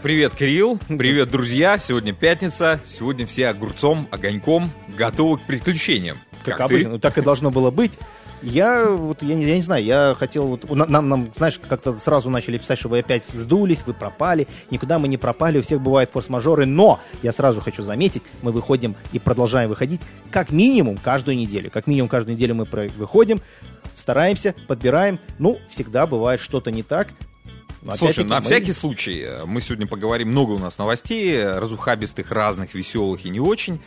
Привет, Кирилл. Привет, друзья. Сегодня пятница. Сегодня все огурцом, огоньком готовы к приключениям. Как, как обычно, ну, так и должно было быть. Я вот я не, я не знаю, я хотел вот нам, нам знаешь как-то сразу начали писать, что вы опять сдулись, вы пропали, никуда мы не пропали, у всех бывают форс-мажоры, но я сразу хочу заметить, мы выходим и продолжаем выходить как минимум каждую неделю, как минимум каждую неделю мы выходим, стараемся, подбираем, ну всегда бывает что-то не так, Слушай, на мы... всякий случай, э, мы сегодня поговорим, много у нас новостей, разухабистых, разных, веселых и не очень.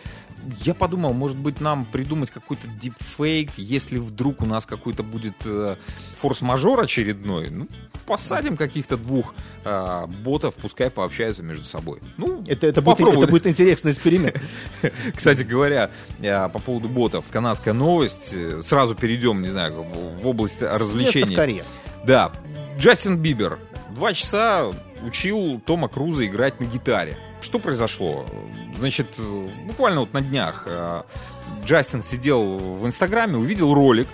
Я подумал, может быть, нам придумать какой-то дипфейк, если вдруг у нас какой-то будет э, форс-мажор очередной, ну, посадим каких-то двух э, ботов, пускай пообщаются между собой. Ну, это, это, будет, это будет интересный эксперимент. Кстати говоря, э, по поводу ботов, канадская новость, э, сразу перейдем, не знаю, в область развлечений. Да, Джастин Бибер два часа учил Тома Круза играть на гитаре. Что произошло? Значит, буквально вот на днях э, Джастин сидел в Инстаграме, увидел ролик,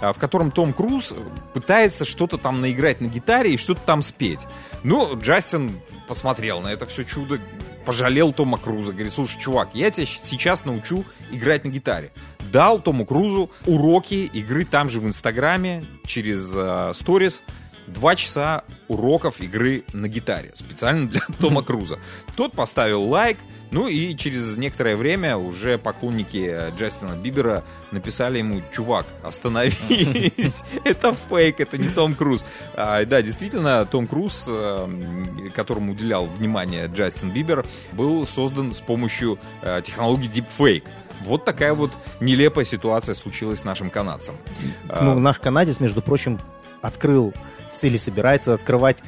э, в котором Том Круз пытается что-то там наиграть на гитаре и что-то там спеть. Ну, Джастин посмотрел на это все чудо, пожалел Тома Круза, говорит, слушай, чувак, я тебя сейчас научу играть на гитаре. Дал Тому Крузу уроки игры там же в Инстаграме через э, сторис, uh, два часа уроков игры на гитаре, специально для Тома Круза. Тот поставил лайк, ну и через некоторое время уже поклонники Джастина Бибера написали ему, чувак, остановись, это фейк, это не Том Круз. А, да, действительно, Том Круз, э, которому уделял внимание Джастин Бибер, был создан с помощью э, технологии Deepfake. Вот такая вот нелепая ситуация случилась с нашим канадцем. Ну, наш канадец, между прочим, открыл или собирается открывать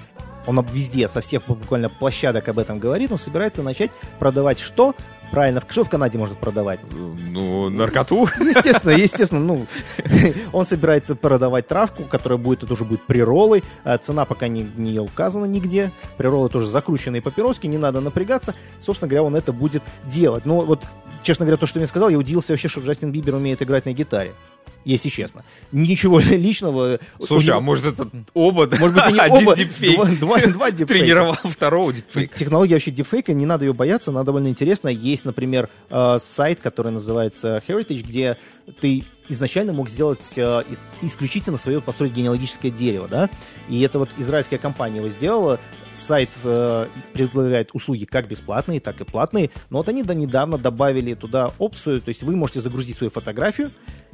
он везде, со всех буквально площадок об этом говорит, он собирается начать продавать что? Правильно, что в Канаде может продавать? Ну, наркоту. Естественно, естественно. Ну, он собирается продавать травку, которая будет, это уже будет приролой. А цена пока не, не указана нигде. Приролы тоже закрученные папироски, не надо напрягаться. Собственно говоря, он это будет делать. Но вот, честно говоря, то, что мне сказал, я удивился вообще, что Джастин Бибер умеет играть на гитаре если честно. Ничего личного. Слушай, него... а может это оба, может быть, они один оба, дипфейк два, два, два дипфейка. тренировал второго дипфейка. Технология вообще дипфейка, не надо ее бояться, она довольно интересная. Есть, например, э, сайт, который называется Heritage, где ты изначально мог сделать э, исключительно свое, построить генеалогическое дерево, да, и это вот израильская компания его сделала, сайт э, предлагает услуги как бесплатные, так и платные, но вот они до недавно добавили туда опцию, то есть вы можете загрузить свою фотографию,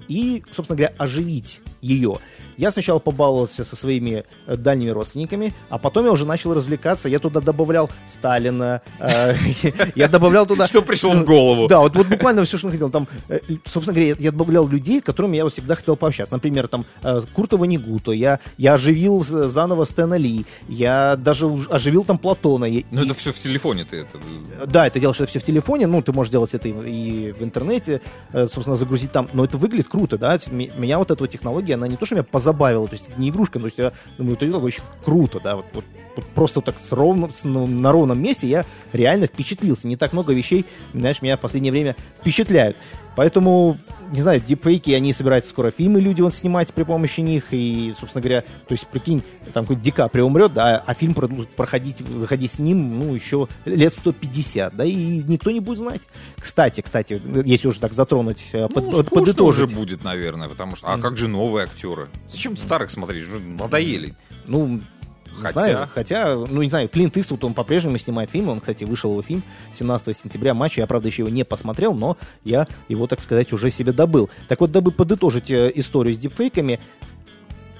и, собственно говоря, оживить ее. Я сначала побаловался со своими э, дальними родственниками, а потом я уже начал развлекаться. Я туда добавлял Сталина, э, я добавлял туда... Что пришло в голову. Да, вот буквально все, что хотел. Там, собственно говоря, я добавлял людей, с которыми я всегда хотел пообщаться. Например, там Курта Ванигута, я, я оживил заново Стэна Ли, я даже оживил там Платона. Ну, это все в телефоне ты это... Да, это делаешь это все в телефоне, ну, ты можешь делать это и в интернете, собственно, загрузить там, но это выглядит круто, да, меня вот эта технология, она не то, что меня позабавила, то есть это не игрушка, то есть я думаю, это очень круто, да, вот, вот, вот просто так с ровно, с, ну, на ровном месте я реально впечатлился. Не так много вещей, знаешь, меня в последнее время впечатляют. Поэтому, не знаю, дипфейки, они собираются скоро фильмы люди он снимать при помощи них, и, собственно говоря, то есть, прикинь, там какой-то Ди Каприо умрет, да, а фильм проходить, выходить с ним, ну, еще лет 150, да, и никто не будет знать. Кстати, кстати, если уже так затронуть, э, ну, под, подытожить. уже будет, наверное, потому что, а как же новые актеры? Зачем старых смотреть? Уже надоели. Ну, Хотя... Знаю, хотя, ну, не знаю, Клинт Иствуд, он по-прежнему снимает фильмы, он, кстати, вышел его фильм 17 сентября, матч, я, правда, еще его не посмотрел, но я его, так сказать, уже себе добыл. Так вот, дабы подытожить э, историю с дипфейками,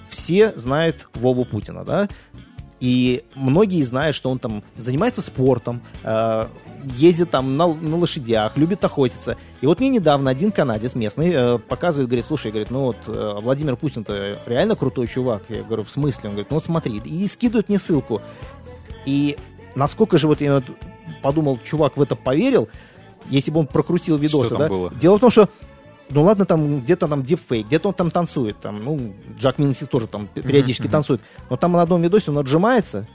все знают Вову Путина, да, и многие знают, что он там занимается спортом, э, ездит там на, на лошадях, любит охотиться. И вот мне недавно один канадец местный э, показывает, говорит, слушай, говорит, ну вот э, Владимир Путин-то реально крутой чувак. Я говорю, в смысле? Он говорит, ну вот смотри. И скидывает мне ссылку. И насколько же вот я вот подумал, чувак в это поверил, если бы он прокрутил видосы, да? Было? Дело в том, что ну ладно, там где-то там дипфейк, где-то он там танцует, там, ну, Джак Минси тоже там периодически mm-hmm. танцует, но там на одном видосе он отжимается,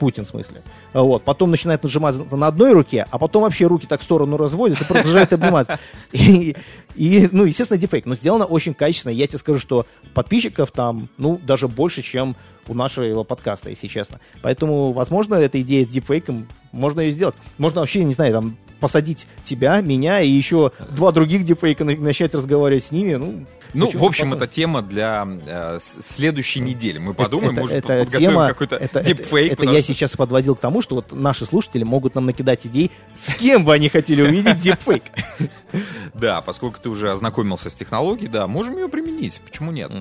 Путин в смысле. Вот. Потом начинает нажимать на одной руке, а потом вообще руки так в сторону разводит и продолжает обнимать. И, и, ну, естественно, дефейк. Но сделано очень качественно. Я тебе скажу, что подписчиков там, ну, даже больше, чем у нашего подкаста, если честно. Поэтому, возможно, эта идея с дипфейком, можно ее сделать. Можно вообще, не знаю, там, посадить тебя, меня и еще два других дипфейка, начать разговаривать с ними, ну, ну, Почему в общем, это тема для э, следующей недели. Мы подумаем, это, может, это подготовим тема, какой-то это, дипфейк. Это, это я сейчас подводил к тому, что вот наши слушатели могут нам накидать идей, с кем бы они хотели увидеть дипфейк. Да, поскольку ты уже ознакомился с технологией, да, можем ее применить. Почему нет?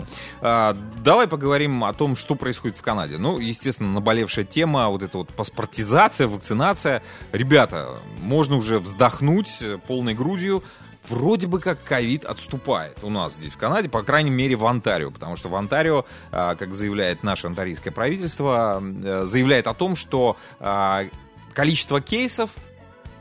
А, давай поговорим о том, что происходит в Канаде. Ну, естественно, наболевшая тема, вот эта вот паспортизация, вакцинация. Ребята, можно уже вздохнуть полной грудью вроде бы как ковид отступает у нас здесь в Канаде, по крайней мере в Онтарио, потому что в Онтарио, а, как заявляет наше онтарийское правительство, э, заявляет о том, что а, количество кейсов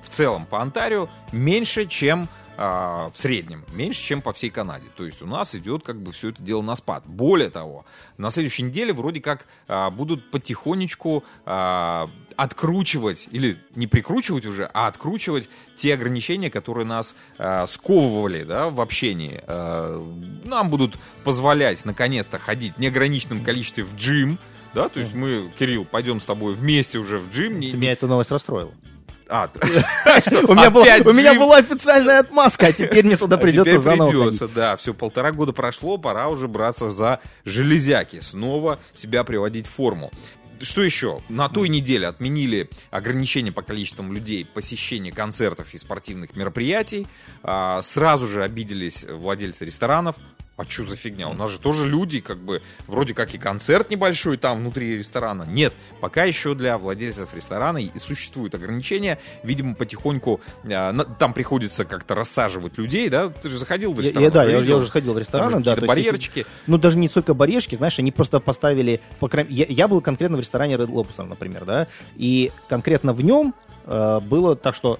в целом по Онтарио меньше, чем в среднем, меньше, чем по всей Канаде. То есть у нас идет как бы все это дело на спад. Более того, на следующей неделе вроде как а, будут потихонечку а, откручивать, или не прикручивать уже, а откручивать те ограничения, которые нас а, сковывали да, в общении. А, нам будут позволять наконец-то ходить в неограниченном количестве в джим, да, то есть мы, Кирилл, пойдем с тобой вместе уже в джим. Меня эта новость расстроила. А, у меня, была, у меня была официальная отмазка, а теперь мне туда а придется заново. придется, да. Все, полтора года прошло, пора уже браться за железяки, снова себя приводить в форму. Что еще? На той неделе отменили ограничения по количеству людей посещения концертов и спортивных мероприятий. А, сразу же обиделись владельцы ресторанов а что за фигня? У нас же тоже люди, как бы, вроде как и концерт небольшой там внутри ресторана. Нет, пока еще для владельцев ресторана и существуют ограничения. Видимо, потихоньку э, там приходится как-то рассаживать людей, да? Ты же заходил в ресторан? Я, да, я, я уже ходил в ресторан, да. барьерчики. Есть, ну, даже не столько барьерчики, знаешь, они просто поставили... По крайней... я, я был конкретно в ресторане Red Lobster, например, да, и конкретно в нем э, было так, что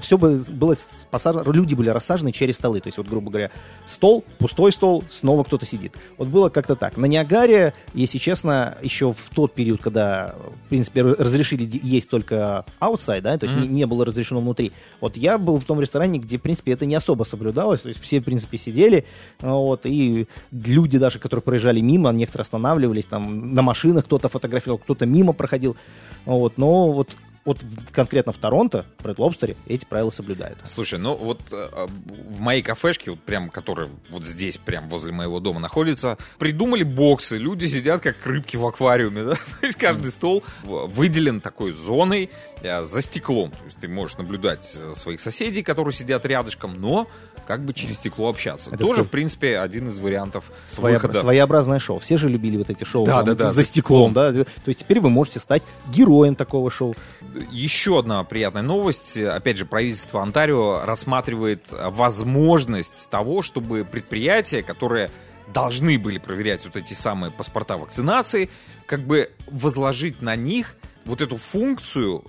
все было посажено, люди были рассажены через столы. То есть, вот, грубо говоря, стол, пустой стол, снова кто-то сидит. Вот было как-то так. На Ниагаре, если честно, еще в тот период, когда, в принципе, разрешили есть только outside, да, то есть mm-hmm. не, не было разрешено внутри. Вот я был в том ресторане, где, в принципе, это не особо соблюдалось. То есть все, в принципе, сидели, вот, и люди даже, которые проезжали мимо, некоторые останавливались, там, на машинах кто-то фотографировал, кто-то мимо проходил. Вот, но вот вот конкретно в Торонто, в Red Lobster, эти правила соблюдают. Слушай, ну вот э, в моей кафешке, вот прям, которая вот здесь, прям возле моего дома находится, придумали боксы, люди сидят как рыбки в аквариуме, да? То есть каждый стол выделен такой зоной э, за стеклом. То есть ты можешь наблюдать э, своих соседей, которые сидят рядышком, но как бы через стекло общаться. Это Тоже, такой... в принципе, один из вариантов Своеоб... выхода. Своеобразное шоу. Все же любили вот эти шоу да, да, да, за стеклом, стеклом, да? То есть теперь вы можете стать героем такого шоу еще одна приятная новость. Опять же, правительство Онтарио рассматривает возможность того, чтобы предприятия, которые должны были проверять вот эти самые паспорта вакцинации, как бы возложить на них вот эту функцию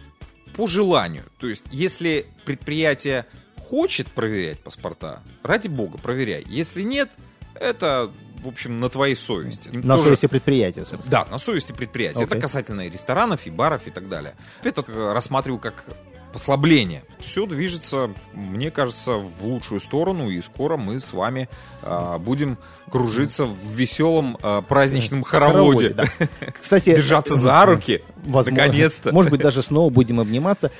по желанию. То есть, если предприятие хочет проверять паспорта, ради бога, проверяй. Если нет, это в общем, на твоей совести. На Тоже... совести предприятия, собственно. Да, на совести предприятия. Okay. Это касательно и ресторанов, и баров, и так далее. Это рассматриваю как послабление. Все движется, мне кажется, в лучшую сторону, и скоро мы с вами э, будем кружиться в веселом э, праздничном хороводе. хороводе да. Кстати, держаться за руки, наконец-то. Может быть, даже снова будем обниматься.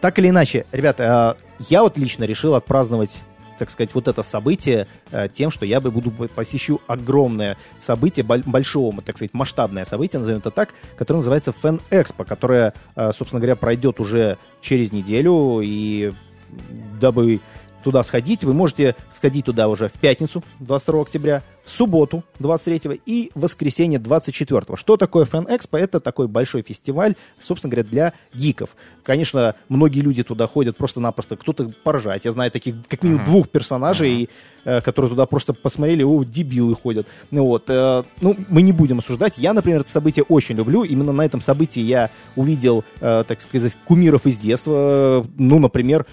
Так или иначе, ребята, я вот лично решил отпраздновать так сказать, вот это событие э, тем, что я буду посещу огромное событие, большого, так сказать, масштабное событие, назовем это так, которое называется Fan Expo, которое, э, собственно говоря, пройдет уже через неделю, и дабы туда сходить. Вы можете сходить туда уже в пятницу, 22 октября, в субботу, 23 и воскресенье, 24 Что такое Fan Expo? Это такой большой фестиваль, собственно говоря, для гиков. Конечно, многие люди туда ходят просто-напросто, кто-то поржать. Я знаю таких, как минимум, uh-huh. двух персонажей, uh-huh. которые туда просто посмотрели, о, дебилы ходят. Ну, вот, э, ну, мы не будем осуждать. Я, например, это событие очень люблю. Именно на этом событии я увидел, э, так сказать, кумиров из детства. Ну, например,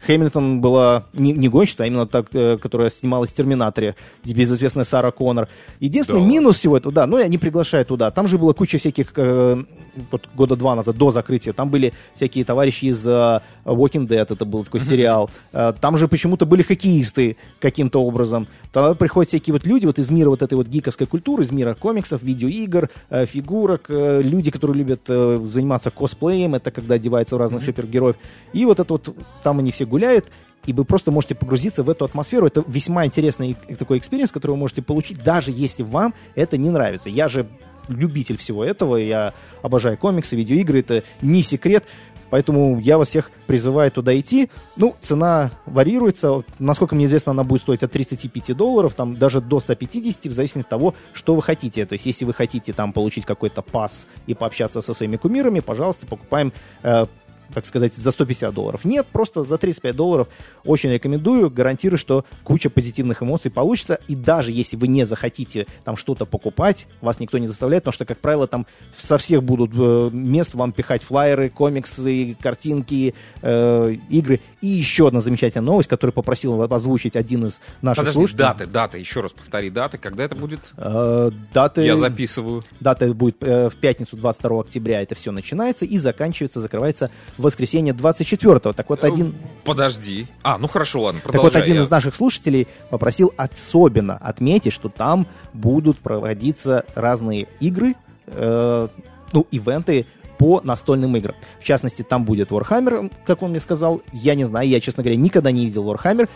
Хэмилтон была не, не гонщица, а именно та, э, которая снималась в «Терминаторе», безызвестная Сара Коннор. Единственный да. минус всего этого, да, ну, я не приглашаю туда. Там же была куча всяких, э, вот года два назад, до закрытия, там были всякие товарищи из э, Walking Dead, это был такой сериал. Э, там же почему-то были хоккеисты каким-то образом. Тогда приходят всякие вот люди вот из мира вот этой вот гиковской культуры, из мира комиксов, видеоигр, э, фигурок, э, люди, которые любят э, заниматься косплеем, это когда одеваются в разных mm-hmm. супергероев. И вот это вот, там они все гуляют, и вы просто можете погрузиться в эту атмосферу. Это весьма интересный такой experience, который вы можете получить, даже если вам это не нравится. Я же любитель всего этого, я обожаю комиксы, видеоигры, это не секрет. Поэтому я вас всех призываю туда идти. Ну, цена варьируется. Насколько мне известно, она будет стоить от 35 долларов, там даже до 150, в зависимости от того, что вы хотите. То есть, если вы хотите там получить какой-то pass и пообщаться со своими кумирами, пожалуйста, покупаем э, так сказать, за 150 долларов. Нет, просто за 35 долларов очень рекомендую. Гарантирую, что куча позитивных эмоций получится. И даже если вы не захотите там что-то покупать, вас никто не заставляет, потому что, как правило, там со всех будут э, мест вам пихать флайеры, комиксы, картинки, э, игры. И еще одна замечательная новость, которую попросил озвучить один из наших Подожди, слушателей. даты, даты, еще раз повтори даты. Когда это будет? Э, даты... Я записываю. Дата будет э, в пятницу 22 октября это все начинается и заканчивается, закрывается в воскресенье 24-го. Так вот один... Подожди. А, ну хорошо, ладно, продолжай. Так вот один я... из наших слушателей попросил особенно отметить, что там будут проводиться разные игры, э, ну, ивенты по настольным играм. В частности, там будет Warhammer, как он мне сказал. Я не знаю, я, честно говоря, никогда не видел Warhammer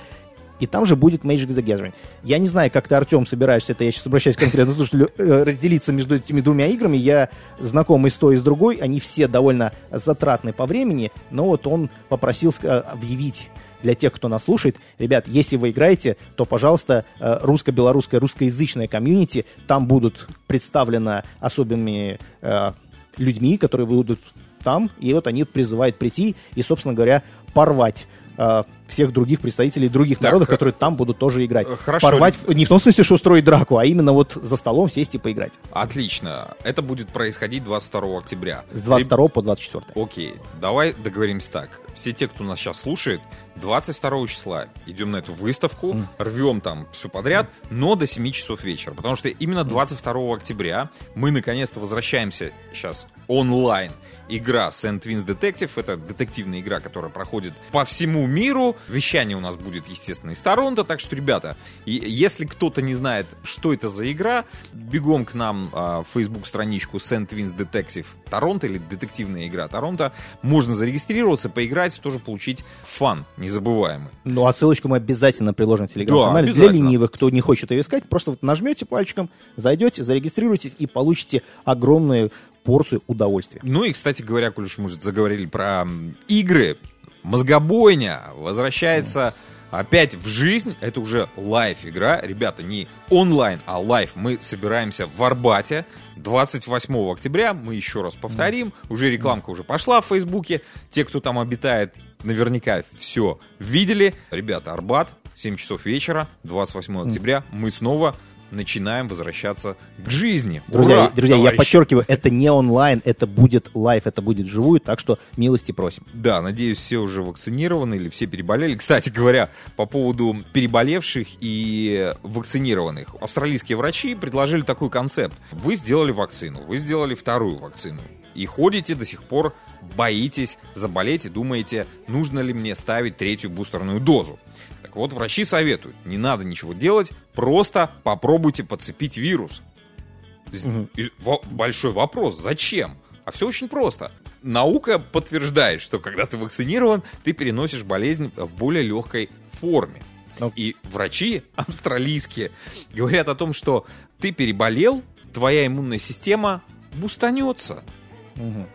и там же будет Magic the Gathering. Я не знаю, как ты, Артем, собираешься, это я сейчас обращаюсь конкретно к слушателю, э, разделиться между этими двумя играми. Я знаком и с той, и с другой, они все довольно затратны по времени, но вот он попросил э, объявить для тех, кто нас слушает, ребят, если вы играете, то, пожалуйста, э, русско-белорусская, русскоязычная комьюнити, там будут представлены особенными э, людьми, которые будут там, и вот они призывают прийти и, собственно говоря, порвать э, всех других представителей других так, народов, которые там будут тоже играть. Хорошо. Порвать не в том смысле, что устроить драку, а именно вот за столом сесть и поиграть. Отлично. Это будет происходить 22 октября. С 22 по 24. Окей. Давай договоримся так. Все те, кто нас сейчас слушает, 22 числа идем на эту выставку, mm. рвем там все подряд, mm. но до 7 часов вечера. Потому что именно 22 октября мы наконец-то возвращаемся сейчас онлайн игра St. Twins Detective. Это детективная игра, которая проходит по всему миру. Вещание у нас будет, естественно, из Торонто. Так что, ребята, если кто-то не знает, что это за игра, бегом к нам а, в Facebook страничку St. Twins Detective Торонто или детективная игра Торонто. Можно зарегистрироваться, поиграть, тоже получить фан незабываемый. Ну, а ссылочку мы обязательно приложим в телеграм-канале. Да, Для ленивых, кто не хочет ее искать, просто вот нажмете пальчиком, зайдете, зарегистрируйтесь и получите огромную порцию удовольствия. Ну и, кстати говоря, коль уж мы заговорили про игры, мозгобойня возвращается опять в жизнь. Это уже live игра. Ребята, не онлайн, а live. Мы собираемся в Арбате 28 октября. Мы еще раз повторим. Уже рекламка уже пошла в Фейсбуке. Те, кто там обитает, наверняка все видели. Ребята, Арбат, 7 часов вечера, 28 октября. Мы снова начинаем возвращаться к жизни. Друзья, Ура, друзья я подчеркиваю, это не онлайн, это будет live, это будет вживую, так что милости просим. Да, надеюсь, все уже вакцинированы или все переболели. Кстати говоря, по поводу переболевших и вакцинированных. Австралийские врачи предложили такой концепт. Вы сделали вакцину, вы сделали вторую вакцину и ходите до сих пор, боитесь заболеть и думаете, нужно ли мне ставить третью бустерную дозу. Так вот, врачи советуют, не надо ничего делать, просто попробуйте подцепить вирус. Угу. Большой вопрос, зачем? А все очень просто. Наука подтверждает, что когда ты вакцинирован, ты переносишь болезнь в более легкой форме. Ну. И врачи австралийские говорят о том, что ты переболел, твоя иммунная система бустанется. Угу.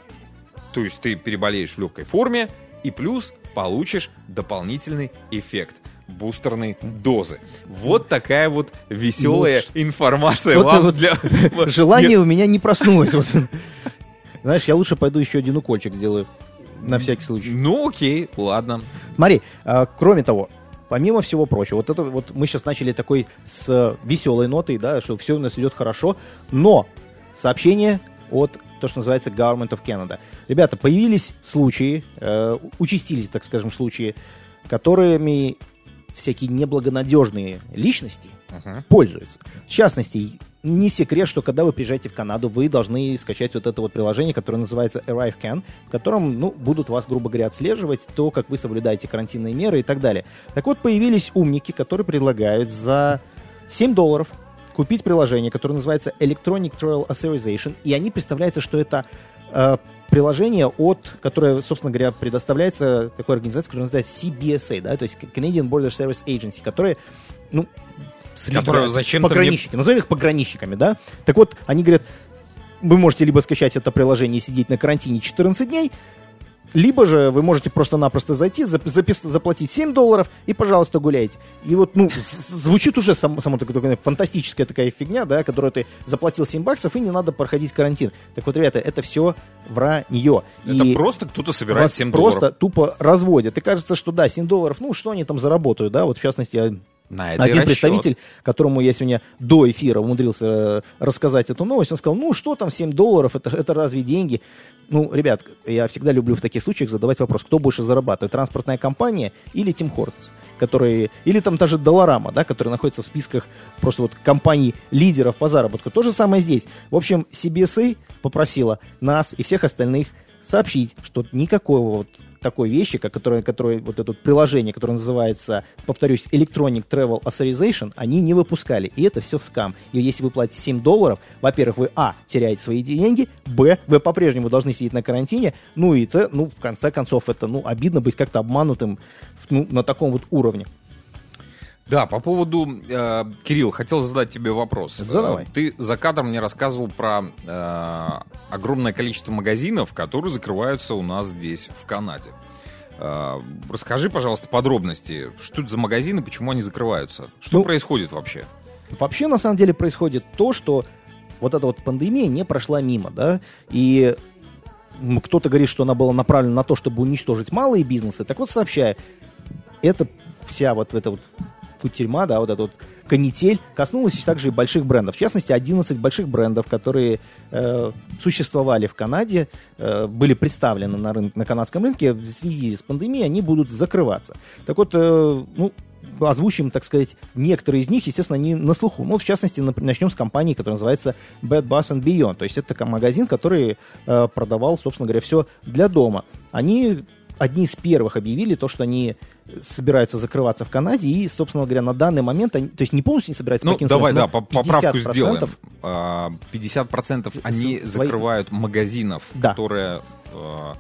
То есть ты переболеешь в легкой форме и плюс получишь дополнительный эффект бустерной дозы. Вот такая вот веселая ну, информация вот, вам вот, для... Желание у меня не проснулось. Знаешь, я лучше пойду еще один укольчик сделаю. На всякий случай. Ну, окей, ладно. Смотри, а, кроме того, помимо всего прочего, вот это вот мы сейчас начали такой с веселой нотой, да, что все у нас идет хорошо, но сообщение от то, что называется Government of Canada. Ребята, появились случаи, э, участились, так скажем, случаи которыми всякие неблагонадежные личности uh-huh. пользуются. В частности, не секрет, что когда вы приезжаете в Канаду, вы должны скачать вот это вот приложение, которое называется ArriveCan, в котором, ну, будут вас, грубо говоря, отслеживать то, как вы соблюдаете карантинные меры и так далее. Так вот, появились умники, которые предлагают за 7 долларов купить приложение, которое называется Electronic Travel Authorization, и они представляются, что это э, приложение от, которое, собственно говоря, предоставляется такой организацией, которая называется CBSA, да, то есть Canadian Border Service Agency, которая, ну, Которые зачем пограничники, мне... назовем их пограничниками, да? Так вот, они говорят, вы можете либо скачать это приложение и сидеть на карантине 14 дней, либо же вы можете просто-напросто зайти, заплатить 7 долларов и, пожалуйста, гуляйте. И вот, ну, звучит уже сам, само такая фантастическая такая фигня, да, которую ты заплатил 7 баксов и не надо проходить карантин. Так вот, ребята, это все вранье. Это и просто кто-то собирает 7 долларов. Просто тупо разводят. И кажется, что да, 7 долларов, ну, что они там заработают, да, вот в частности, на это Один представитель, которому я сегодня до эфира умудрился э, рассказать эту новость, он сказал, ну что там 7 долларов, это, это разве деньги? Ну, ребят, я всегда люблю в таких случаях задавать вопрос, кто больше зарабатывает, транспортная компания или Тим Хортонс? которые, или там даже Долларама, да, который находится в списках просто вот компаний лидеров по заработку. То же самое здесь. В общем, CBSA попросила нас и всех остальных сообщить, что никакого вот такой вещи, как, которое, которое, вот это приложение, которое называется, повторюсь, Electronic Travel Authorization, они не выпускали. И это все скам. И если вы платите 7 долларов, во-первых, вы, а, теряете свои деньги, б, вы по-прежнему должны сидеть на карантине, ну и, c, ну, в конце концов, это, ну, обидно быть как-то обманутым ну, на таком вот уровне. Да, по поводу, э, Кирилл, хотел задать тебе вопрос. Задавай. Ты за кадром мне рассказывал про э, огромное количество магазинов, которые закрываются у нас здесь, в Канаде. Э, расскажи, пожалуйста, подробности. Что это за магазины, почему они закрываются? Что ну, происходит вообще? Вообще, на самом деле, происходит то, что вот эта вот пандемия не прошла мимо, да, и кто-то говорит, что она была направлена на то, чтобы уничтожить малые бизнесы. Так вот, сообщаю, это вся вот эта вот кутерьма, да, вот эта вот канитель коснулась также и больших брендов. В частности, 11 больших брендов, которые э, существовали в Канаде, э, были представлены на, рынке, на канадском рынке, в связи с пандемией они будут закрываться. Так вот, э, ну, озвучим, так сказать, некоторые из них, естественно, они на слуху. Ну, в частности, начнем с компании, которая называется Bad Bass and Beyond. То есть это магазин, который э, продавал, собственно говоря, все для дома. Они одни из первых объявили то, что они собираются закрываться в Канаде, и, собственно говоря, на данный момент, они, то есть не полностью не собираются ну, давай, да, поправку сделаем. 50% а, они своих... закрывают магазинов, да. которые э,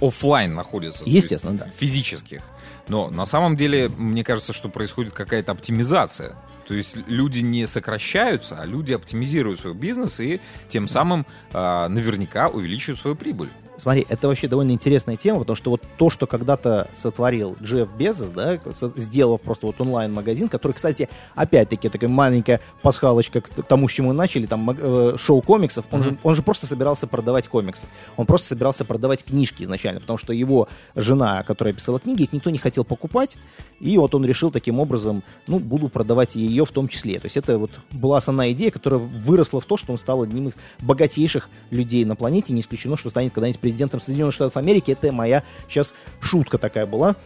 офлайн находятся. Естественно, да. Физических. Но на самом деле, мне кажется, что происходит какая-то оптимизация. То есть люди не сокращаются, а люди оптимизируют свой бизнес и тем самым э, наверняка увеличивают свою прибыль. Смотри, это вообще довольно интересная тема, потому что вот то, что когда-то сотворил Джефф Безос, да, сделав просто вот онлайн-магазин, который, кстати, опять-таки такая маленькая пасхалочка к тому, с чему мы начали, там, э, шоу комиксов, он, mm-hmm. же, он же просто собирался продавать комиксы. Он просто собирался продавать книжки изначально, потому что его жена, которая писала книги, их никто не хотел покупать, и вот он решил таким образом, ну, буду продавать ее в том числе. То есть это вот была основная идея, которая выросла в то, что он стал одним из богатейших людей на планете, не исключено, что станет когда-нибудь президентом Соединенных Штатов Америки. Это моя сейчас шутка такая была,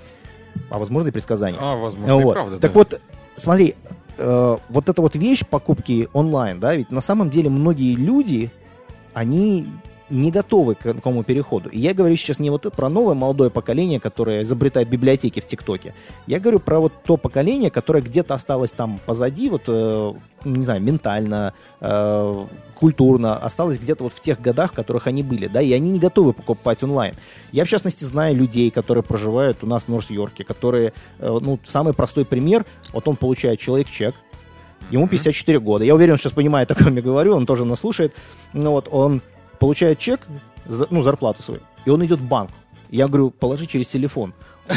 а возможно и предсказание. А, возможно, вот. и правда, Так да. вот, смотри, э, вот эта вот вещь покупки онлайн, да, ведь на самом деле многие люди, они не готовы к такому переходу. И я говорю сейчас не вот про новое молодое поколение, которое изобретает библиотеки в ТикТоке. Я говорю про вот то поколение, которое где-то осталось там позади, вот, э, не знаю, ментально, э, культурно, осталось где-то вот в тех годах, в которых они были, да, и они не готовы покупать онлайн. Я, в частности, знаю людей, которые проживают у нас в Норс-Йорке, которые, э, ну, самый простой пример, вот он получает человек чек, ему 54 года. Я уверен, он сейчас понимает, о ком я говорю, он тоже нас слушает. Ну вот, он получает чек, ну, зарплату свою, и он идет в банк. Я говорю, положи через телефон.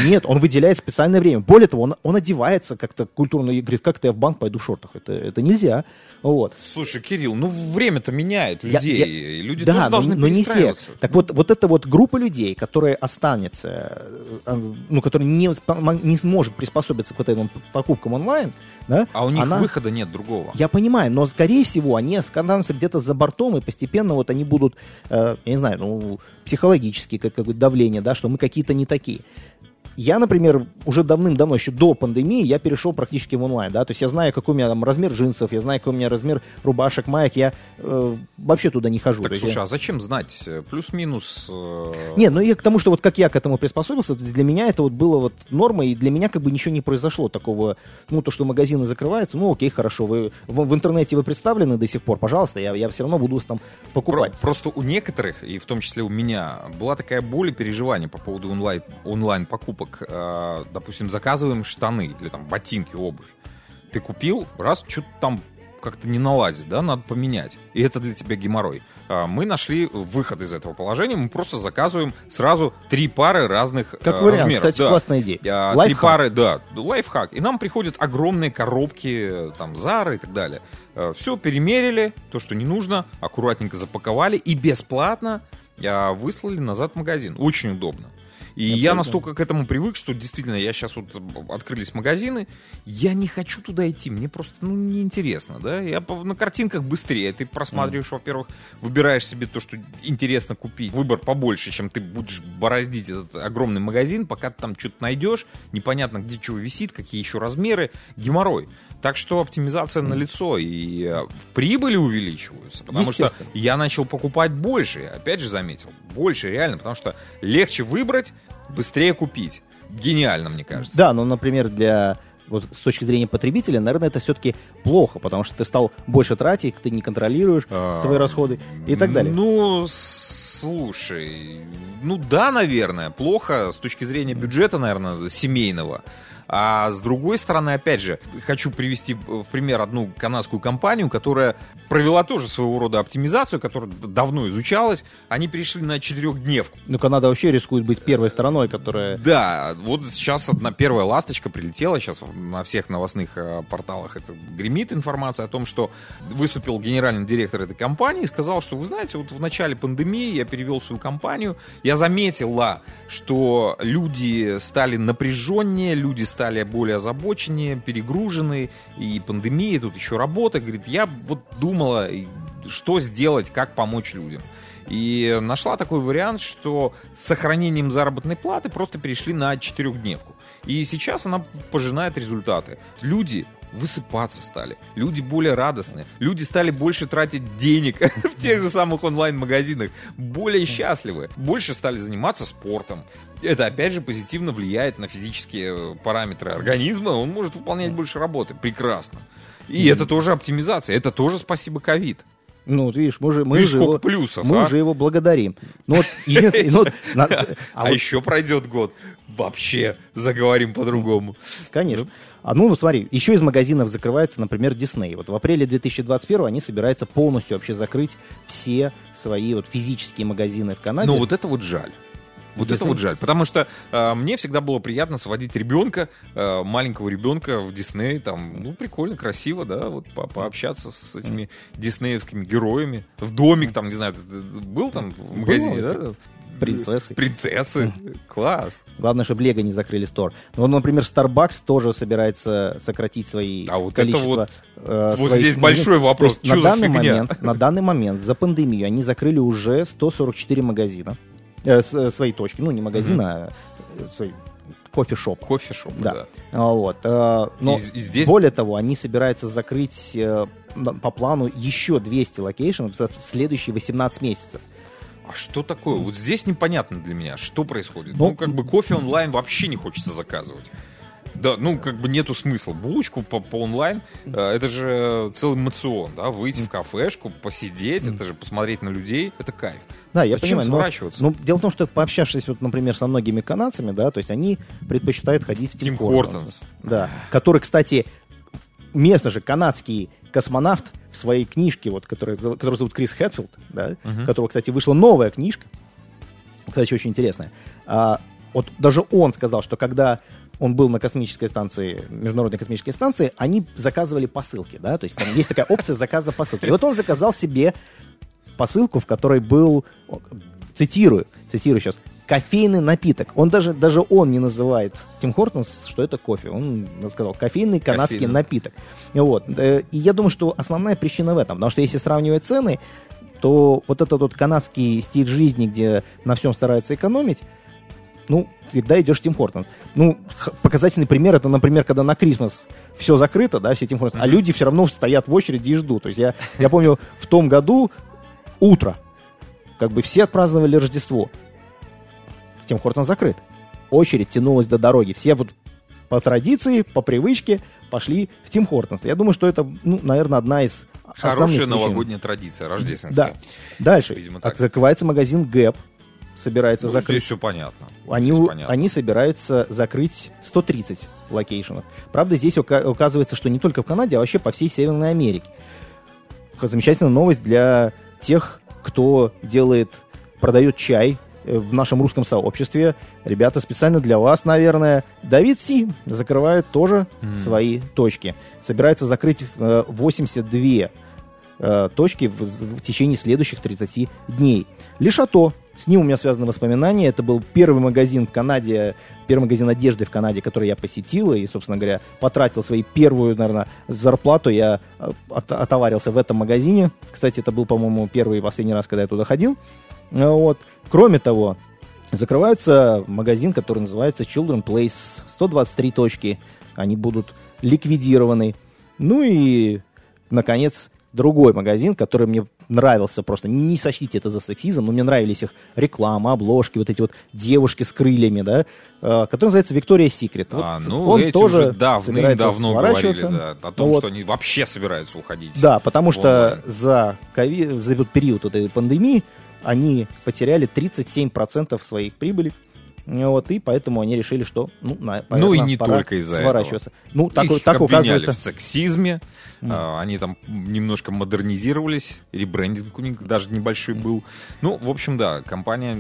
Нет, он выделяет специальное время. Более того, он, он одевается как-то культурно и говорит, как-то я в банк пойду в шортах. Это, это нельзя. Вот. Слушай, Кирилл, ну время-то меняет людей. Я, я... Люди да, тоже должны но, но не все. Так вот, вот эта вот группа людей, которая останется, э, ну, которая не, не сможет приспособиться к вот этим покупкам онлайн, да, а у них она... выхода нет другого. Я понимаю, но скорее всего они останутся где-то за бортом, и постепенно вот они будут, э, я не знаю, ну, психологически, как какое-то давление, да, что мы какие-то не такие я, например, уже давным-давно, еще до пандемии, я перешел практически в онлайн, да, то есть я знаю, какой у меня там размер джинсов, я знаю, какой у меня размер рубашек, маек, я э, вообще туда не хожу. Так, слушай, я... а зачем знать? Плюс-минус... Э... Не, ну я к тому, что вот как я к этому приспособился, для меня это вот было вот норма, и для меня как бы ничего не произошло такого, ну, то, что магазины закрываются, ну, окей, хорошо, вы в, в интернете вы представлены до сих пор, пожалуйста, я, я все равно буду там покупать. Про, просто у некоторых, и в том числе у меня, была такая боль и переживание по поводу онлайн, онлайн-покупок. Э, допустим, заказываем штаны или там ботинки, обувь. Ты купил, раз, что-то там как-то не налазит, да, надо поменять. И это для тебя геморрой. А, мы нашли выход из этого положения, мы просто заказываем сразу три пары разных как а, вариант, размеров. Кстати, да. классная идея. А, три пары, да, лайфхак. И нам приходят огромные коробки, там, Зары и так далее. А, все перемерили, то, что не нужно, аккуратненько запаковали и бесплатно выслали назад в магазин. Очень удобно. И Абсолютно. я настолько к этому привык, что действительно, я сейчас вот открылись магазины, я не хочу туда идти, мне просто, ну, неинтересно, да, я на картинках быстрее, ты просматриваешь, mm. во-первых, выбираешь себе то, что интересно купить, выбор побольше, чем ты будешь бороздить этот огромный магазин, пока ты там что-то найдешь, непонятно, где чего висит, какие еще размеры, геморрой. Так что оптимизация mm. на лицо и э, прибыли увеличиваются, потому что я начал покупать больше, опять же заметил, больше реально, потому что легче выбрать, быстрее купить. Гениально, мне кажется. Да, но, например, для вот с точки зрения потребителя, наверное, это все-таки плохо, потому что ты стал больше тратить, ты не контролируешь а, свои расходы и так далее. Ну, слушай, ну да, наверное, плохо с точки зрения бюджета, наверное, семейного. А с другой стороны, опять же, хочу привести в пример одну канадскую компанию, которая провела тоже своего рода оптимизацию, которая давно изучалась. Они перешли на четырехдневку. Ну, Канада вообще рискует быть первой страной, которая... Да, вот сейчас одна первая ласточка прилетела, сейчас на всех новостных э, порталах это гремит информация о том, что выступил генеральный директор этой компании и сказал, что, вы знаете, вот в начале пандемии я перевел свою компанию, я заметила, что люди стали напряженнее, люди стали стали более озабоченнее, перегружены, и пандемия, тут еще работа. Говорит, я вот думала, что сделать, как помочь людям. И нашла такой вариант, что с сохранением заработной платы просто перешли на четырехдневку. И сейчас она пожинает результаты. Люди высыпаться стали. Люди более радостные. Люди стали больше тратить денег в тех же самых онлайн-магазинах. Более счастливы. Больше стали заниматься спортом это опять же позитивно влияет на физические э, параметры организма, он может выполнять больше работы. Прекрасно. И это тоже оптимизация, это тоже спасибо ковид. Ну, вот видишь, мы же, мы видишь, же его, плюсов, мы а? уже его благодарим. Ну, вот, ну, а, а еще пройдет год, вообще заговорим по-другому. Конечно. А ну, смотри, еще из магазинов закрывается, например, Disney. Вот в апреле 2021 они собираются полностью вообще закрыть все свои вот физические магазины в Канаде. Ну, вот это вот жаль. Вот это вот жаль, потому что э, мне всегда было приятно сводить ребенка, э, маленького ребенка в Дисней, там, ну, прикольно, красиво, да, вот по пообщаться с этими диснеевскими героями, в домик, там, не знаю, был там в магазине, было. да? Принцессы. Принцессы. Класс. Главное, чтобы Лего не закрыли store. Ну, например, Starbucks тоже собирается сократить свои а вот количество. Это вот, э, вот здесь большой вопрос. Что на данный момент, на данный момент за пандемию они закрыли уже 144 магазина. Э, э, свои точки. Ну, не магазин, mm-hmm. а свои coffee shop. Coffee shop, да. да. А, вот. А, но и, и здесь... более того, они собираются закрыть по плану еще 200 location ов в следующие 18 месяцев. А что такое? Вот здесь непонятно для меня, что происходит. Ну, ну как бы кофе онлайн вообще не хочется заказывать. Да, ну, как бы нету смысла. Булочку по, по онлайн, э, это же целый мацион, да, выйти в кафешку, посидеть, это же посмотреть на людей, это кайф. Да, я Зачем понимаю. сворачиваться? Но, ну, дело в том, что пообщавшись, вот, например, со многими канадцами, да, то есть они предпочитают ходить в Тим Хортонс. Да, который, кстати, местно же канадский космонавт в своей книжке, вот, которая, которая зовут Крис Хэтфилд, да, uh-huh. которого, кстати, вышла новая книжка, кстати, очень интересная. А, вот даже он сказал, что когда он был на космической станции, международной космической станции, они заказывали посылки, да, то есть там есть такая опция заказа посылки. И вот он заказал себе посылку, в которой был, цитирую, цитирую сейчас, кофейный напиток. Он даже, даже он не называет Тим Хортонс, что это кофе. Он сказал кофейный канадский Кофейный. напиток. Вот. Э, и я думаю, что основная причина в этом. Потому что если сравнивать цены, то вот этот вот канадский стиль жизни, где на всем стараются экономить, ну, всегда идешь в Тим Хортонс. Ну, показательный пример, это, например, когда на Крисмас все закрыто, да, все Тим Хортонс, mm-hmm. а люди все равно стоят в очереди и ждут. То есть я, я помню, в том году утро, как бы все отпраздновали Рождество. Тим Хортон закрыт. Очередь тянулась до дороги. Все вот по традиции, по привычке пошли в Tim Hortons. Я думаю, что это, ну, наверное, одна из Хорошая новогодняя традиция, рождественская. Да. Дальше. Видимо, так. Закрывается магазин Gap собирается ну, закрыть. Здесь все понятно. Они, здесь понятно. они собираются закрыть 130 location ов. Правда, здесь указывается, что не только в Канаде, а вообще по всей Северной Америке. Замечательная новость для тех, кто делает, продает чай в нашем русском сообществе. Ребята, специально для вас, наверное, Давид Си закрывает тоже mm. свои точки. Собирается закрыть 82 э, точки в, в течение следующих 30 дней. Лишато с ним у меня связаны воспоминания. Это был первый магазин в Канаде, первый магазин одежды в Канаде, который я посетил. И, собственно говоря, потратил свою первую, наверное, зарплату. Я э, от, отоварился в этом магазине. Кстати, это был, по-моему, первый и последний раз, когда я туда ходил. Э, вот. Кроме того, закрывается магазин, который называется Children Place. 123 точки. Они будут ликвидированы. Ну и, наконец, другой магазин, который мне нравился просто. Не сочтите это за сексизм, но мне нравились их реклама, обложки, вот эти вот девушки с крыльями, да, э, который называется Виктория Секрет. Вот а, ну, он эти тоже уже давным-давно говорили, да, о том, вот. что они вообще собираются уходить. Да, потому что за, COVID, за этот период этой пандемии они потеряли 37% своих прибыли. Вот, и поэтому они решили, что, ну, на, наверное, ну и не только из-за сворачиваться. этого. Ну, так, Их так указывается. в сексизме, mm. а, они там немножко модернизировались, ребрендинг у них даже небольшой был. Ну, в общем, да, компания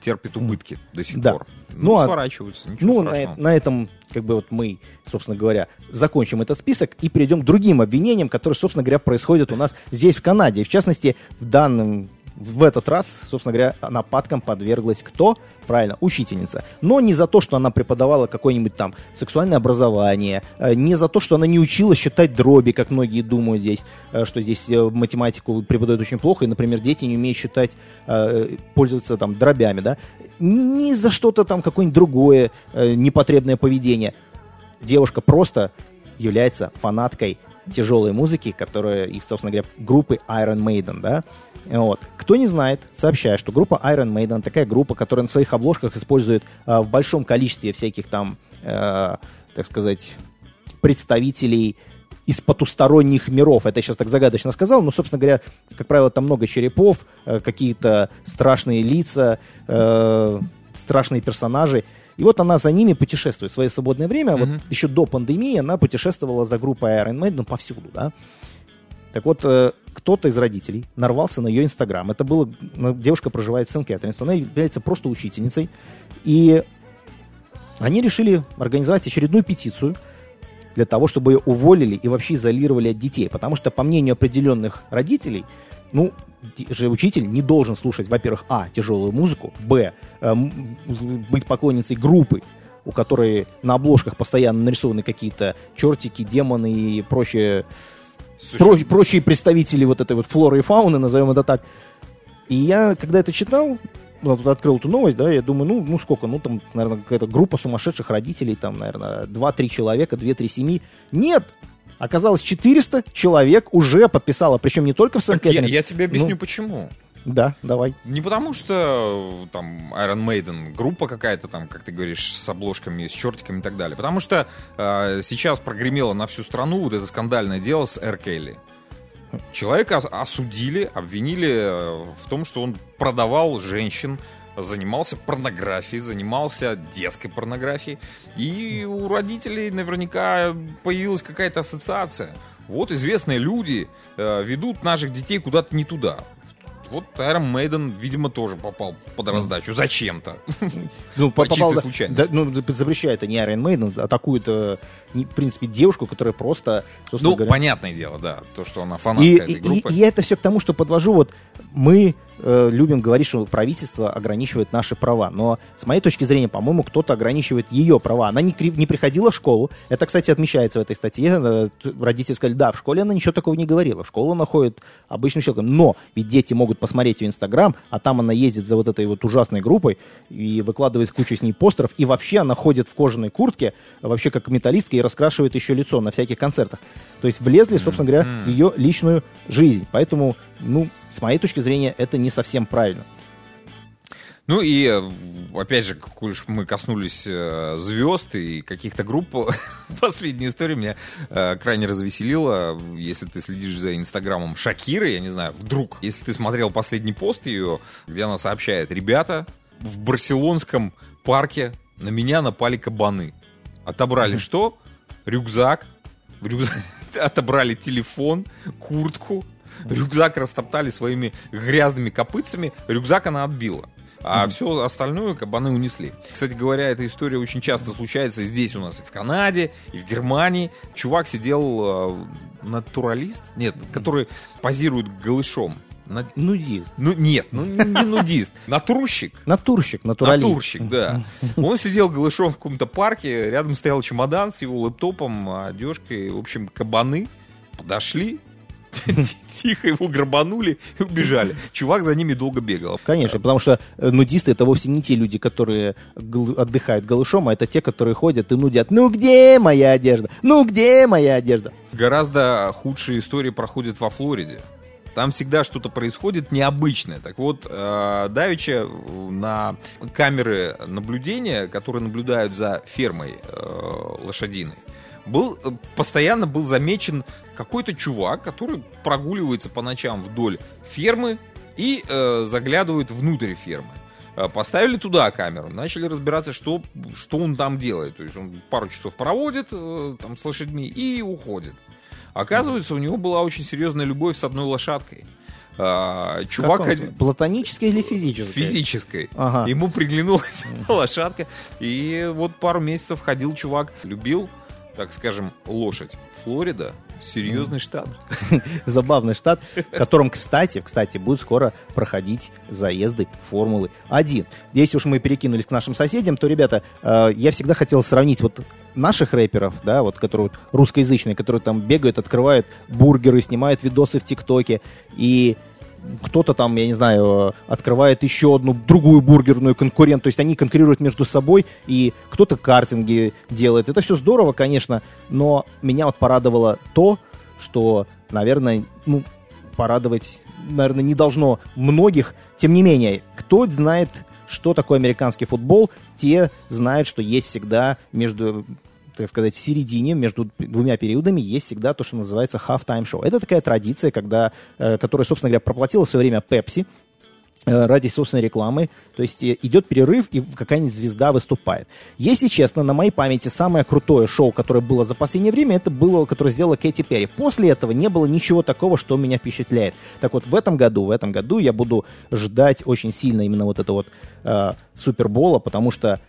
терпит убытки mm. до сих да. пор. Ну, ну а сворачиваются, ничего ну, страшного. На, на этом, как бы вот мы, собственно говоря, закончим этот список и перейдем к другим обвинениям, которые, собственно говоря, происходят у нас здесь, в Канаде. В частности, в данном в этот раз, собственно говоря, нападкам подверглась кто? Правильно, учительница. Но не за то, что она преподавала какое-нибудь там сексуальное образование, э, не за то, что она не училась считать дроби, как многие думают здесь, э, что здесь э, математику преподают очень плохо, и, например, дети не умеют считать, пользоваться там дробями, да. Не за что-то там какое-нибудь другое непотребное поведение. Девушка просто является фанаткой тяжелой музыки, которая, и, собственно говоря, группы Iron Maiden, да. Вот. Кто не знает, сообщаю, что группа Iron Maiden такая группа, которая на своих обложках использует э, в большом количестве всяких там, э, так сказать, представителей из потусторонних миров. Это я сейчас так загадочно сказал, но, собственно говоря, как правило, там много черепов, э, какие-то страшные лица, э, страшные персонажи. И вот она за ними путешествует в свое свободное время. Mm-hmm. Вот еще до пандемии она путешествовала за группой Iron Maiden повсюду, да. Так вот, э, кто-то из родителей нарвался на ее Инстаграм. Это было... Ну, девушка проживает в Сент-Кэтринс. Она является просто учительницей. И они решили организовать очередную петицию для того, чтобы ее уволили и вообще изолировали от детей. Потому что, по мнению определенных родителей, ну, же учитель не должен слушать, во-первых, а, тяжелую музыку, б, э, быть поклонницей группы, у которой на обложках постоянно нарисованы какие-то чертики, демоны и прочие, про, прочие представители вот этой вот флоры и фауны, назовем это так. И я, когда это читал, вот открыл эту новость, да, я думаю, ну, ну сколько, ну там, наверное, какая-то группа сумасшедших родителей, там, наверное, 2-3 человека, 2-3 семьи. Нет, Оказалось, 400 человек уже подписало, причем не только в санкт я, я тебе объясню, ну, почему. Да, давай. Не потому что там Iron Maiden, группа какая-то там, как ты говоришь, с обложками, с чертиками и так далее. Потому что э, сейчас прогремело на всю страну вот это скандальное дело с Эр Келли. Человека осудили, обвинили э, в том, что он продавал женщин занимался порнографией, занимался детской порнографией. И у родителей наверняка появилась какая-то ассоциация. Вот известные люди э, ведут наших детей куда-то не туда. Вот Iron Maiden, видимо, тоже попал под раздачу зачем-то. Ну, по попал, случайно. Да, ну, запрещает это не Iron Maiden, атакует, э, в принципе, девушку, которая просто... Ну, говоря... понятное дело, да, то, что она фанатка и, этой группы. И, и, и это все к тому, что подвожу, вот мы э, любим говорить, что правительство ограничивает наши права. Но с моей точки зрения, по-моему, кто-то ограничивает ее права. Она не, не приходила в школу. Это, кстати, отмечается в этой статье. Э, родители сказали, да, в школе она ничего такого не говорила. В школу она ходит обычным человеком. Но ведь дети могут посмотреть в Инстаграм, а там она ездит за вот этой вот ужасной группой и выкладывает кучу с ней постеров. И вообще она ходит в кожаной куртке, вообще как металлистка, и раскрашивает еще лицо на всяких концертах. То есть влезли, собственно говоря, в ее личную жизнь. Поэтому, ну, с моей точки зрения, это не совсем правильно. Ну и, опять же, коль мы коснулись э, звезд и каких-то групп, последняя история меня э, крайне развеселила. Если ты следишь за инстаграмом Шакиры, я не знаю, вдруг, если ты смотрел последний пост ее, где она сообщает, ребята, в барселонском парке на меня напали кабаны. Отобрали что? Рюкзак. В рюкзак отобрали телефон, куртку, рюкзак растоптали своими грязными копытцами, рюкзак она отбила. А mm все остальное кабаны унесли. Кстати говоря, эта история очень часто случается здесь у нас, и в Канаде, и в Германии. Чувак сидел э, натуралист, нет, который позирует голышом. На... Нудист. Ну, нет, ну не нудист. Натурщик. Натурщик, натуралист. Натурщик, да. Он сидел голышом в каком-то парке, рядом стоял чемодан с его лэптопом, одежкой. В общем, кабаны подошли, тихо его грабанули и убежали. Чувак за ними долго бегал. Конечно, потому что э, нудисты это вовсе не те люди, которые отдыхают голышом, а это те, которые ходят и нудят. Ну где моя одежда? Ну где моя одежда? Гораздо худшие истории проходят во Флориде. Там всегда что-то происходит необычное. Так вот, э, Давича на камеры наблюдения, которые наблюдают за фермой э, лошадиной, был, э, постоянно был замечен какой-то чувак, который прогуливается по ночам вдоль фермы и э, заглядывает внутрь фермы. Э, поставили туда камеру, начали разбираться, что, что он там делает. То есть он пару часов проводит э, там, с лошадьми и уходит. Оказывается, у него была очень серьезная любовь с одной лошадкой. А, чувак ходил... Платонической или физической? Физической. Ага. Ему приглянулась лошадка. И вот пару месяцев ходил чувак, любил так скажем, лошадь. Флорида серьезный штат. Забавный штат, в котором, кстати, кстати, будут скоро проходить заезды Формулы 1. Если уж мы перекинулись к нашим соседям, то, ребята, э, я всегда хотел сравнить вот наших рэперов, да, вот, которые русскоязычные, которые там бегают, открывают бургеры, снимают видосы в ТикТоке, и кто-то там, я не знаю, открывает еще одну другую бургерную конкурент, то есть они конкурируют между собой, и кто-то картинги делает. Это все здорово, конечно, но меня вот порадовало то, что, наверное, ну, порадовать, наверное, не должно многих. Тем не менее, кто знает, что такое американский футбол, те знают, что есть всегда между так сказать, в середине между двумя периодами есть всегда то, что называется half-time show. Это такая традиция, когда, э, которая, собственно говоря, проплатила в свое время Pepsi, э, ради собственной рекламы. То есть э, идет перерыв, и какая-нибудь звезда выступает. Если честно, на моей памяти самое крутое шоу, которое было за последнее время, это было, которое сделала Кэти Перри. После этого не было ничего такого, что меня впечатляет. Так вот, в этом году, в этом году я буду ждать очень сильно именно вот этого вот э, Супербола, потому что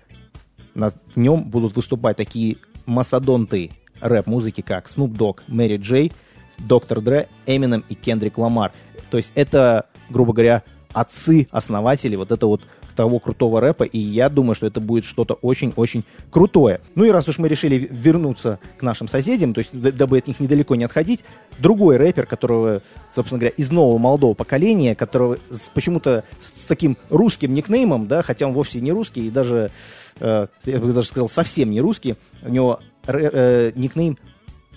на нем будут выступать такие мастодонты рэп-музыки, как Snoop Dogg, Мэри Джей, Доктор Дре, Эминем и Кендрик Ламар. То есть это, грубо говоря, отцы, основатели вот этого вот того крутого рэпа, и я думаю, что это будет что-то очень-очень крутое. Ну и раз уж мы решили вернуться к нашим соседям, то есть дабы от них недалеко не отходить, другой рэпер, которого, собственно говоря, из нового молодого поколения, которого почему-то с таким русским никнеймом, да, хотя он вовсе не русский, и даже э, я бы даже сказал, совсем не русский. У него э, никнейм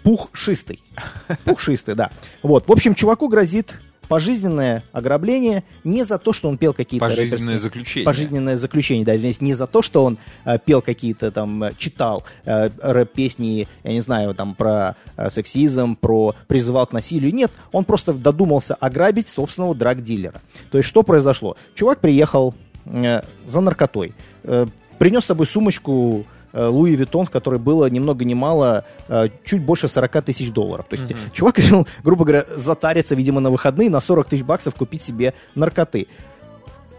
Пухшистый. Пухшистый, да. Вот. В общем, чуваку грозит пожизненное ограбление не за то, что он пел какие-то... Пожизненное заключение. Пожизненное заключение, да, извиняюсь, не за то, что он э, пел какие-то там, э, читал э, рэп-песни, я не знаю, там, про э, сексизм, про призывал к насилию. Нет, он просто додумался ограбить собственного драг-дилера. То есть что произошло? Чувак приехал э, за наркотой, э, принес с собой сумочку э, Луи Виттон, в которой было ни много ни мало э, чуть больше 40 тысяч долларов. То есть mm-hmm. чувак решил, грубо говоря, затариться, видимо, на выходные на 40 тысяч баксов купить себе наркоты.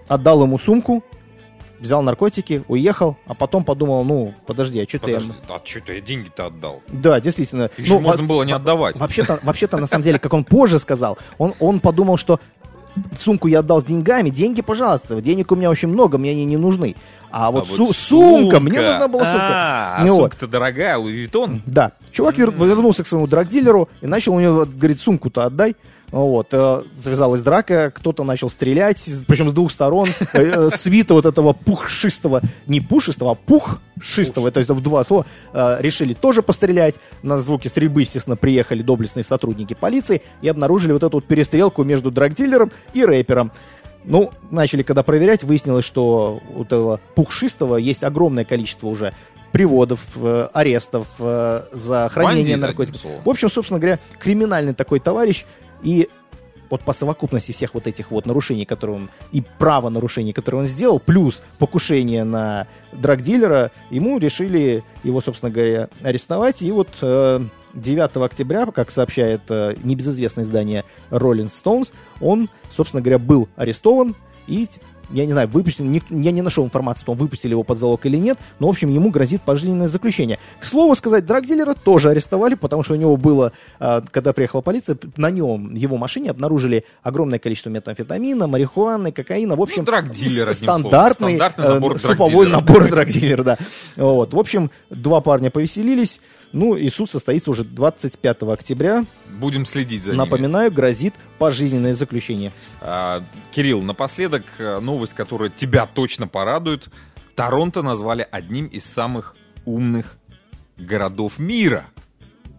Отдал ему сумку, взял наркотики, уехал, а потом подумал, ну, подожди, а что ты... А что ты деньги-то отдал? Да, действительно. Их ну, можно было не отдавать. Вообще-то, вообще-то, на самом деле, как он позже сказал, он, он подумал, что сумку я отдал с деньгами, деньги, пожалуйста, денег у меня очень много, мне они не нужны. А, а вот, су- вот сумка, мне нужна была сумка. А, ну, сумка-то дорогая, Луи Виттон. Да. Чувак вернулся к своему драгдилеру и начал у него, говорит, сумку-то отдай. Вот, э, завязалась драка, кто-то начал стрелять, причем с двух сторон. Э, свита вот этого пухшистого, не пушистого, а пухшистого, то есть в два слова, э, решили тоже пострелять. На звуки стрельбы, естественно, приехали доблестные сотрудники полиции и обнаружили вот эту вот перестрелку между драгдилером и рэпером. Ну, начали когда проверять, выяснилось, что у этого пухшистого есть огромное количество уже приводов, э, арестов э, за хранение Бандит, наркотиков. В общем, собственно говоря, криминальный такой товарищ. И вот по совокупности всех вот этих вот нарушений, которые он, и правонарушений, которые он сделал, плюс покушение на драгдилера, ему решили его, собственно говоря, арестовать. И вот э, 9 октября, как сообщает э, небезызвестное издание Rolling Stones, он, собственно говоря, был арестован и я не знаю, выпустили, не, я не нашел информации, он выпустили его под залог или нет, но, в общем, ему грозит пожизненное заключение. К слову сказать, драгдилера тоже арестовали, потому что у него было, э, когда приехала полиция, на нем, его машине обнаружили огромное количество метамфетамина, марихуаны, кокаина, в общем, ну, драгдилер, стандартный, стандартный набор э, суповой набор драгдилера, да. Вот, в общем, два парня повеселились, ну и суд состоится уже 25 октября. Будем следить за Напоминаю, ними. грозит пожизненное заключение. А, Кирилл, напоследок э, новость, которая тебя точно порадует. Торонто назвали одним из самых умных городов мира.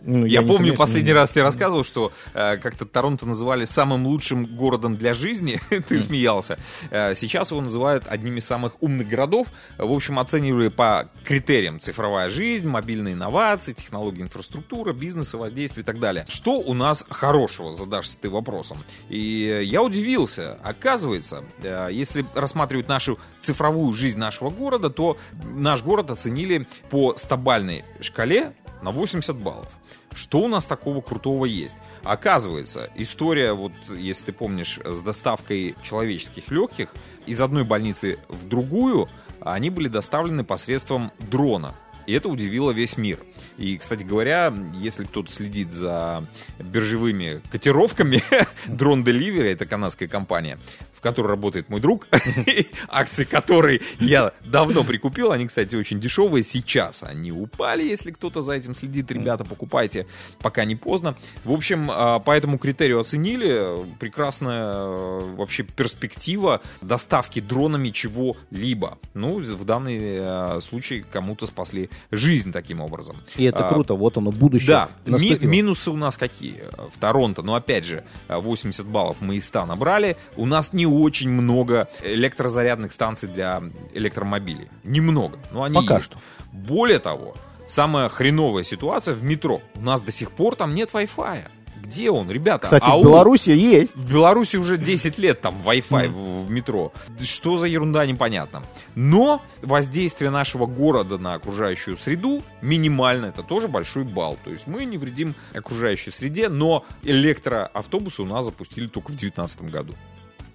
Ну, я, я помню, сомневаюсь. последний раз тебе рассказывал, что э, как-то Торонто называли самым лучшим городом для жизни. Ты смеялся. Э, сейчас его называют одним из самых умных городов. В общем, оценивали по критериям цифровая жизнь, мобильные инновации, технологии инфраструктура, бизнес, воздействие и так далее. Что у нас хорошего, задашься ты вопросом. И я удивился. Оказывается, э, если рассматривать нашу цифровую жизнь нашего города, то наш город оценили по стабальной шкале на 80 баллов. Что у нас такого крутого есть? Оказывается, история, вот если ты помнишь, с доставкой человеческих легких из одной больницы в другую, они были доставлены посредством дрона. И это удивило весь мир. И, кстати говоря, если кто-то следит за биржевыми котировками, Drone Delivery, это канадская компания, которой работает мой друг, акции которой я давно прикупил. Они, кстати, очень дешевые сейчас. Они упали, если кто-то за этим следит. Ребята, покупайте, пока не поздно. В общем, а, по этому критерию оценили. Прекрасная э, вообще перспектива доставки дронами чего-либо. Ну, в данный э, случай кому-то спасли жизнь таким образом. И это а, круто, вот оно, будущее. Да, ми- минусы у нас какие? В Торонто, ну, опять же, 80 баллов мы из 100 набрали. У нас не очень много электрозарядных станций для электромобилей. Немного, но они Пока есть. что. Более того, самая хреновая ситуация в метро. У нас до сих пор там нет Wi-Fi. Где он, ребята? Кстати, а в Беларуси есть. В Беларуси уже 10 лет там Wi-Fi в, в метро. Что за ерунда, непонятно. Но воздействие нашего города на окружающую среду минимально. Это тоже большой балл. То есть мы не вредим окружающей среде, но электроавтобусы у нас запустили только в 2019 году.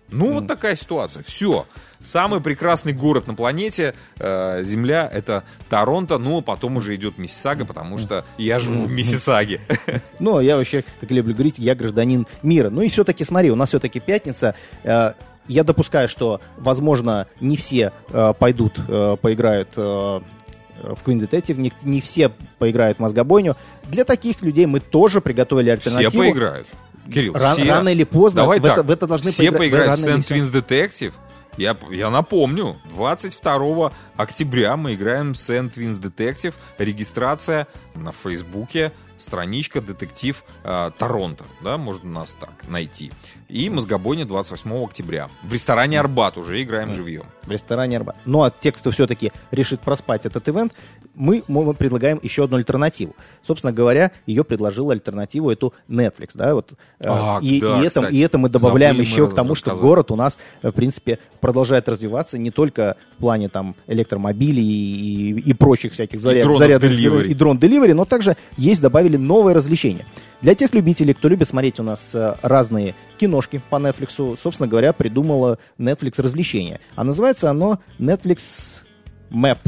Ну, mm. вот такая ситуация. Все. Самый прекрасный город на планете, э, Земля, это Торонто. Ну, а потом уже идет Миссисага, потому что я живу в Миссисаге. Ну, я вообще, как люблю говорить, я гражданин мира. Ну и все-таки, смотри, у нас все-таки пятница. Э, я допускаю, что, возможно, не все э, пойдут, э, поиграют э, в Queen Detective, не, не все поиграют в мозгобойню. Для таких людей мы тоже приготовили альтернативу. Все поиграют. Кирилл, Ран, все... Рано или поздно Давай в, так, это, в это должны все поиграть. в Saint Twins Detective. Я, я напомню, 22 октября мы играем Saint Twins Detective. Регистрация на Фейсбуке, страничка детектив э, Торонто, да, можно нас так найти. И мозгобойня 28 октября. В ресторане Арбат уже играем живьем. В ресторане Арбат. Ну а те, кто все-таки решит проспать этот ивент, мы, мы предлагаем еще одну альтернативу. Собственно говоря, ее предложила альтернативу эту Netflix, да, вот. Э, а, и, да, и, это, кстати, и это мы добавляем еще к тому, что город у нас, в принципе, продолжает развиваться не только в плане там электромобилей и, и, и прочих всяких заряд, и зарядов и дрон-деливери, но также есть добавили новое развлечение. Для тех любителей, кто любит смотреть у нас э, разные киношки по Netflix, собственно говоря, придумала Netflix развлечение. А называется оно Netflix Map.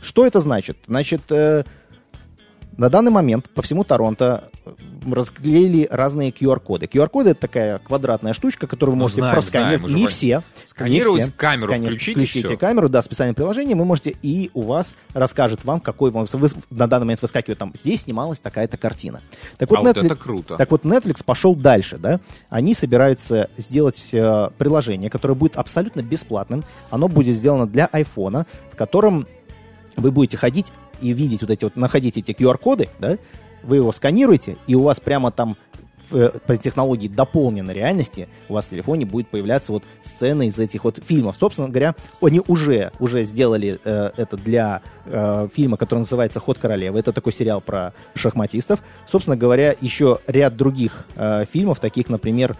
Что это значит? Значит, э, на данный момент по всему Торонто разклеили разные QR-коды. QR-коды это такая квадратная штучка, которую вы ну, можете просканировать. Не все. Сканировать не все. камеру, включите, включите камеру, да, специальное приложение, вы можете, и у вас расскажет вам, какой вам вы, на данный момент выскакивает там, здесь снималась такая-то картина. Так вот, а Netflix, вот это круто. Так вот, Netflix пошел дальше, да, они собираются сделать э, приложение, которое будет абсолютно бесплатным, оно будет сделано для iPhone, в котором вы будете ходить и видеть вот эти вот, находить эти QR-коды, да, вы его сканируете, и у вас прямо там э, по технологии дополненной реальности у вас в телефоне будет появляться вот сцены из этих вот фильмов. Собственно говоря, они уже, уже сделали э, это для э, фильма, который называется «Ход королевы». Это такой сериал про шахматистов. Собственно говоря, еще ряд других э, фильмов, таких, например,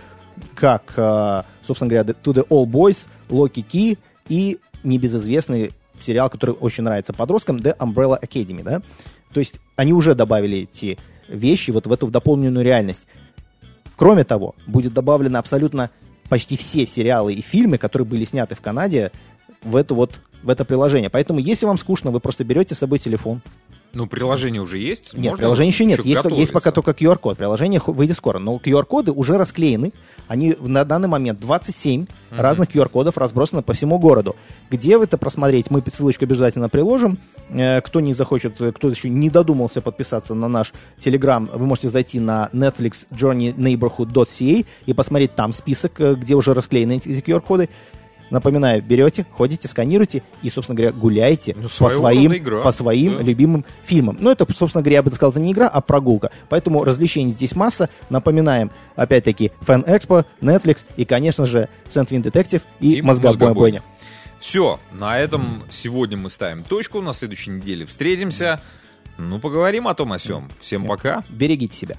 как, э, собственно говоря, «To the All Boys», «Локи Ки» и небезызвестный сериал, который очень нравится подросткам, The Umbrella Academy, да? То есть они уже добавили эти вещи вот в эту дополненную реальность. Кроме того, будет добавлено абсолютно почти все сериалы и фильмы, которые были сняты в Канаде, в это вот в это приложение. Поэтому, если вам скучно, вы просто берете с собой телефон, ну, приложение уже есть? Нет, Можно приложения еще нет. Еще есть, есть пока только QR-код. Приложение выйдет скоро. Но QR-коды уже расклеены. Они на данный момент 27 mm-hmm. разных QR-кодов разбросаны по всему городу. Где вы это просмотреть? Мы ссылочку обязательно приложим. Э, кто не захочет, э, кто еще не додумался подписаться на наш Telegram, вы можете зайти на Netflix Journey Neighborhood.ca и посмотреть там список, э, где уже расклеены эти QR-коды. Напоминаю, берете, ходите, сканируете и, собственно говоря, гуляете ну, по своим, игра. по своим да. любимым фильмам. Ну, это, собственно говоря, я бы сказал, это не игра, а прогулка. Поэтому развлечений здесь масса. Напоминаем, опять-таки, Fan Expo, Netflix и, конечно же, Sandwin Detective и, и Мозгобойня. Бойня. Все, на этом сегодня мы ставим точку. На следующей неделе встретимся. Ну, поговорим о том о сем. Всем пока. Берегите себя.